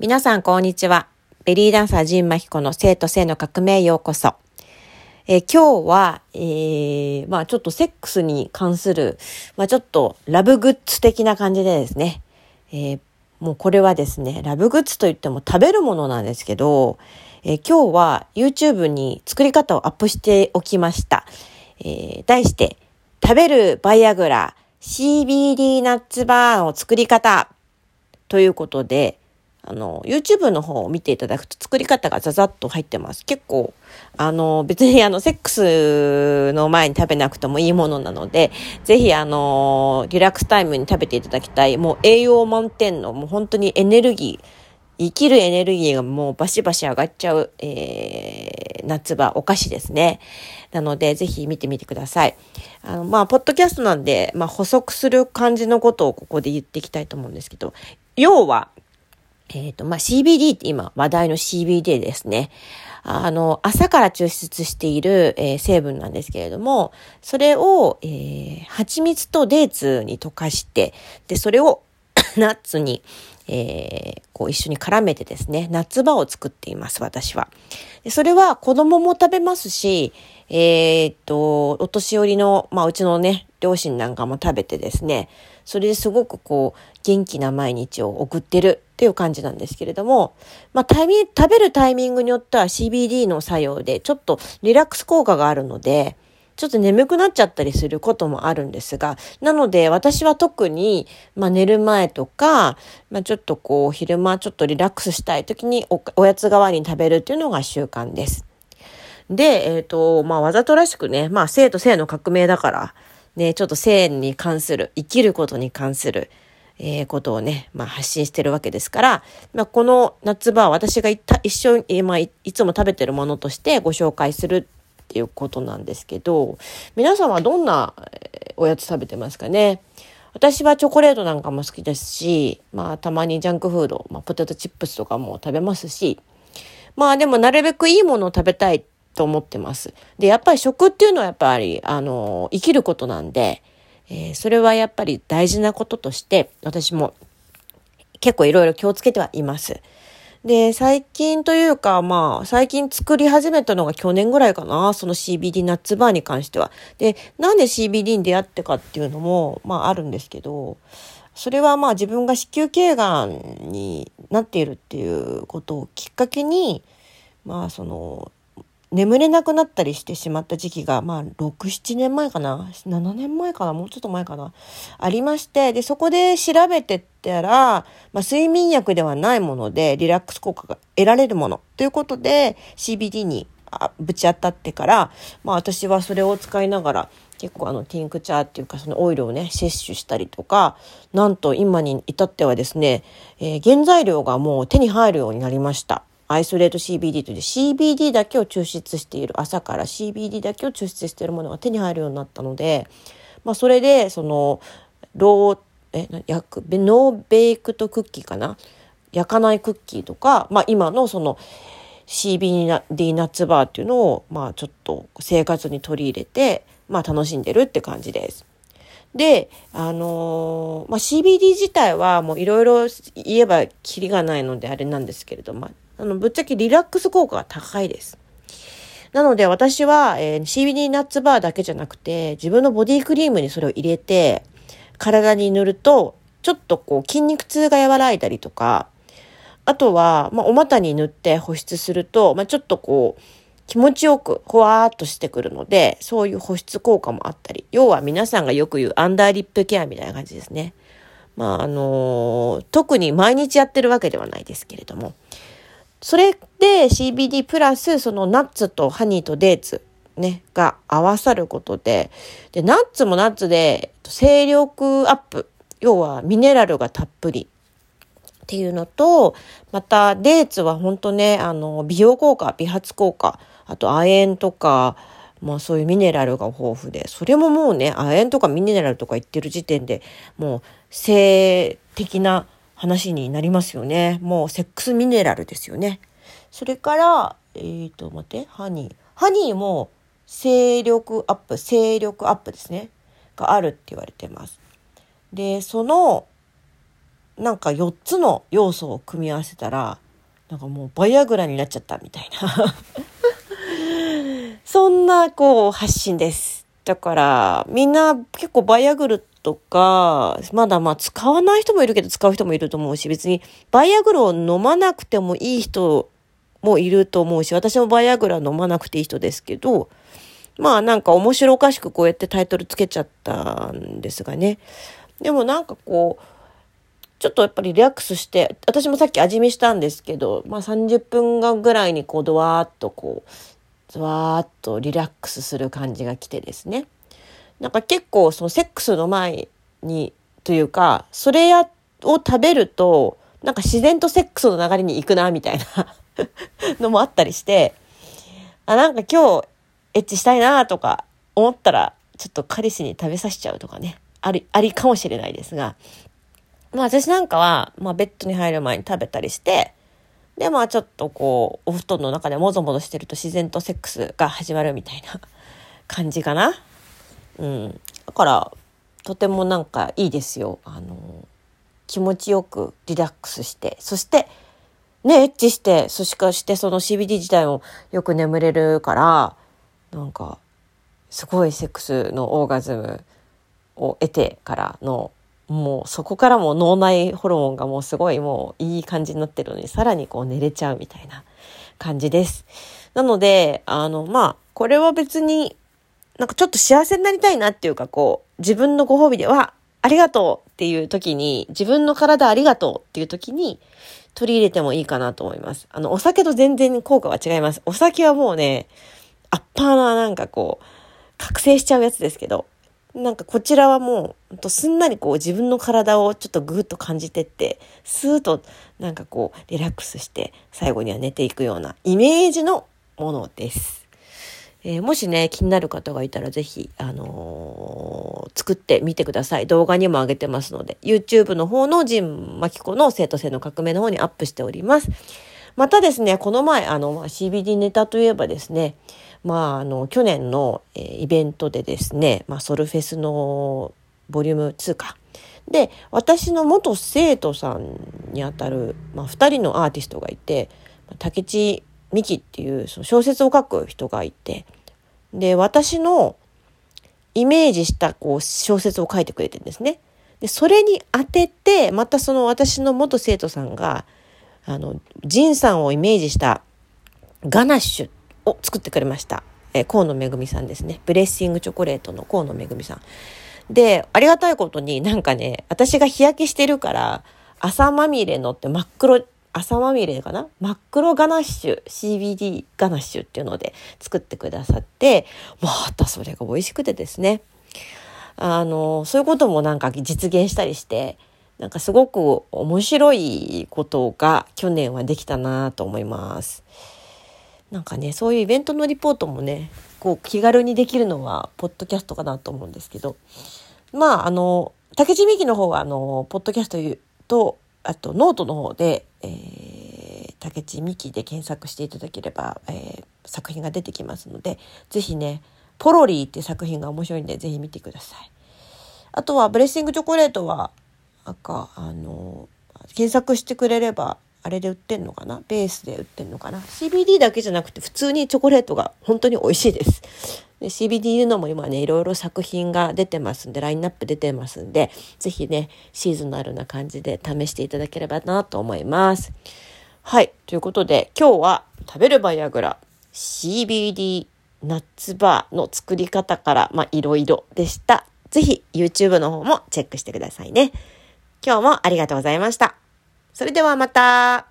皆さん、こんにちは。ベリーダンサージンマヒコの生と性の革命ようこそ。え今日は、えーまあちょっとセックスに関する、まあちょっとラブグッズ的な感じでですね、えーもうこれはですね、ラブグッズといっても食べるものなんですけど、え今日は YouTube に作り方をアップしておきました。え題して、食べるバイアグラ CBD ナッツバーの作り方ということで、あの、YouTube の方を見ていただくと作り方がザザッと入ってます。結構、あの、別にあの、セックスの前に食べなくてもいいものなので、ぜひあの、リラックスタイムに食べていただきたい、もう栄養満点の、もう本当にエネルギー、生きるエネルギーがもうバシバシ上がっちゃう、えー、夏場お菓子ですね。なので、ぜひ見てみてください。あの、まあ、ポッドキャストなんで、まあ、補足する感じのことをここで言っていきたいと思うんですけど、要は、えっ、と、まあ、CBD って今話題の CBD ですね。あの、朝から抽出している、えー成分なんですけれども、それを、えー蜂蜜とデーツに溶かして、で、それを ナッツに、えーこう一緒に絡めてですね、夏場を作っています、私は。でそれは子供も食べますし、えーっと、お年寄りの、まあ、うちのね、両親なんかも食べてですね、それですごくこう、元気な毎日を送ってるっていう感じなんですけれども、まあ、タイミ食べるタイミングによっては CBD の作用でちょっとリラックス効果があるので、ちょっと眠くなっちゃったりすることもあるんですが、なので私は特に、まあ、寝る前とか、まあ、ちょっとこう昼間ちょっとリラックスしたい時におおやつ代わりに食べるっていうのが習慣です。で、えっ、と、まあ、わざとらしくね、まあ、性と性の革命だから、ね、ちょっと性に関する、生きることに関する、えーことをね、まあ、発信してるわけですから、まあ、この夏場は私が一緒に、えまあ、いつも食べてるものとしてご紹介するっていうことなんですけど、皆さんはどんなおやつ食べてますかね？私はチョコレートなんかも好きですし、まあ、たまにジャンクフード、まあ、ポテトチップスとかも食べますし、まあでもなるべくいいものを食べたいと思ってます。で、やっぱり食っていうのはやっぱり、あの、生きることなんで、えーそれはやっぱり大事なこととして、私も結構いろいろ気をつけてはいます。で、最近というか、まあ、最近作り始めたのが去年ぐらいかな、その CBD ナッツバーに関しては。で、なんで CBD に出会ってかっていうのも、まああるんですけど、それはまあ自分が子宮頸がんになっているっていうことをきっかけに、まあその、眠れなくなったりしてしまった時期が、まあ、6、7年前かな ?7 年前かな？もうちょっと前かな？ありまして、で、そこで調べてったら、まあ、睡眠薬ではないもので、リラックス効果が得られるものということで、CBD にあぶち当たってから、まあ、私はそれを使いながら、結構あの、ティンクチャーっていうか、そのオイルをね、摂取したりとか、なんと今に至ってはですね、えー原材料がもう手に入るようになりました。アイソレート CBD という CBD だけを抽出している麻から CBD だけを抽出しているものが手に入るようになったので、まあ、それでそのローえな焼く no baked クッキーかな？焼かないクッキーとか、まあ、今のその CBD ナッツバーっていうのを、まあ、ちょっと生活に取り入れて、まあ、楽しんでるって感じです。で、あのーまあ、CBD 自体はもういろいろ言えばキリがないのであれなんですけれども、あの、ぶっちゃけリラックス効果が高いです。なので私は、えー CBD ナッツバーだけじゃなくて、自分のボディクリームにそれを入れて、体に塗ると、ちょっとこう筋肉痛が和らいだりとか、あとは、まあ、お股に塗って保湿すると、まあ、ちょっとこう、気持ちよく、ほわーっとしてくるので、そういう保湿効果もあったり、要は皆さんがよく言うアンダーリップケアみたいな感じですね。まあ、あのー特に毎日やってるわけではないですけれども、それで CBD プラスそのナッツとハニーとデーツね、が合わさることで、で、ナッツもナッツで精力アップ、要はミネラルがたっぷりっていうのと、またデーツは本当ね、あの、美容効果、美髪効果、あと亜鉛とか、まあそういうミネラルが豊富で、それももうね、亜鉛とかミネラルとか言ってる時点でもう性的な話になりますよね。もうセックスミネラルですよね。それから、えーと、待って、ハニー。ハニーも精力アップ、精力アップですね。があるって言われてます。で、その、なんか4つの要素を組み合わせたら、なんかもうバイアグラになっちゃったみたいなそんなこう発信です。だからみんな結構バイアグルとか、まだまあ使わない人もいるけど使う人もいると思うし、別にバイアグルを飲まなくてもいい人もいると思うし、私もバイアグラ飲まなくていい人ですけど、まあなんか面白おかしくこうやってタイトルつけちゃったんですがね。でもなんかこう、ちょっとやっぱりリラックスして、私もさっき味見したんですけど、まあ30分ぐらいにこうドワーッとこう、ズワーッとリラックスする感じが来てですね。なんか結構そのセックスの前にというか、それやを食べると、なんか自然とセックスの流れに行くな、みたいな のもあったりして、あ、なんか今日エッチしたいなとか思ったら、ちょっと彼氏に食べさせちゃうとかね、あり、ありかもしれないですが、まあ私なんかは、まあベッドに入る前に食べたりして、でまあちょっとこう、お布団の中でもぞもぞしてると自然とセックスが始まるみたいな感じかな。うん。だから、とてもなんかいいですよ。あの、気持ちよくリラックスして、そして、ね、エッチして、そしかしてその CBD 自体もよく眠れるから、なんか、すごいセックスのオーガズムを得てからの、もうそこからも脳内ホルモンがもうすごいもういい感じになってるのに、さらにこう寝れちゃうみたいな感じです。なので、あの、まあ、これは別になんかちょっと幸せになりたいなっていうか、こう、自分のご褒美では、ありがとうっていう時に、自分の体ありがとうっていう時に、取り入れてもいいかなと思います。あの、お酒と全然効果は違います。お酒はもうね、アッパーななんかこう、覚醒しちゃうやつですけど、なんかこちらはもう、とすんなりこう自分の体をちょっとぐーっと感じてって、スーッとなんかこうリラックスして最後には寝ていくようなイメージのものです。えー、もしね、気になる方がいたらぜひ、あのー、作ってみてください。動画にも上げてますので、YouTube の方のジン・マキコの生徒性の革命の方にアップしております。またですね、この前、あの、CBD ネタといえばですね、まあ、あの、去年の、えー、イベントでですね、まあ、ソルフェスのボリューム2か。で、私の元生徒さんにあたる、まあ、2人のアーティストがいて、竹地ミキっていうその小説を書く人がいて、で、私のイメージしたこう小説を書いてくれてるんですね。で、それに当てて、またその私の元生徒さんが、あの、ジンさんをイメージしたガナッシュを作ってくれました。えー、河野めぐみさんですね。ブレッシングチョコレートの河野めぐみさん。で、ありがたいことになんかね、私が日焼けしてるから、朝まみれのって真っ黒朝まみれかな？真っ黒ガナッシュ、CBD ガナッシュっていうので作ってくださって、またそれが美味しくてですね。あの、そういうこともなんか実現したりして、なんかすごく面白いことが去年はできたなと思います。なんかね、そういうイベントのリポートもね、こう気軽にできるのは、ポッドキャストかなと思うんですけど、まあ、あの、竹地美希の方は、あの、ポッドキャストと、あとノートの方で、えー、竹地美希で検索していただければ、えー、作品が出てきますので、ぜひね、ポロリーって作品が面白いんで、ぜひ見てください。あとは、ブレッシングチョコレートは、なんか、あの、検索してくれれば、あれで売ってんのかな？ベースで売ってんのかな ?CBD だけじゃなくて普通にチョコレートが本当に美味しいです。で CBD いうのも今ね、いろいろ作品が出てますんで、ラインナップ出てますんで、ぜひね、シーズナルな感じで試していただければなと思います。はい。ということで、今日は食べるバイアグラ CBD ナッツバーの作り方から、まあ、いろいろでした。ぜひ YouTube の方もチェックしてくださいね。今日もありがとうございました。それではまた。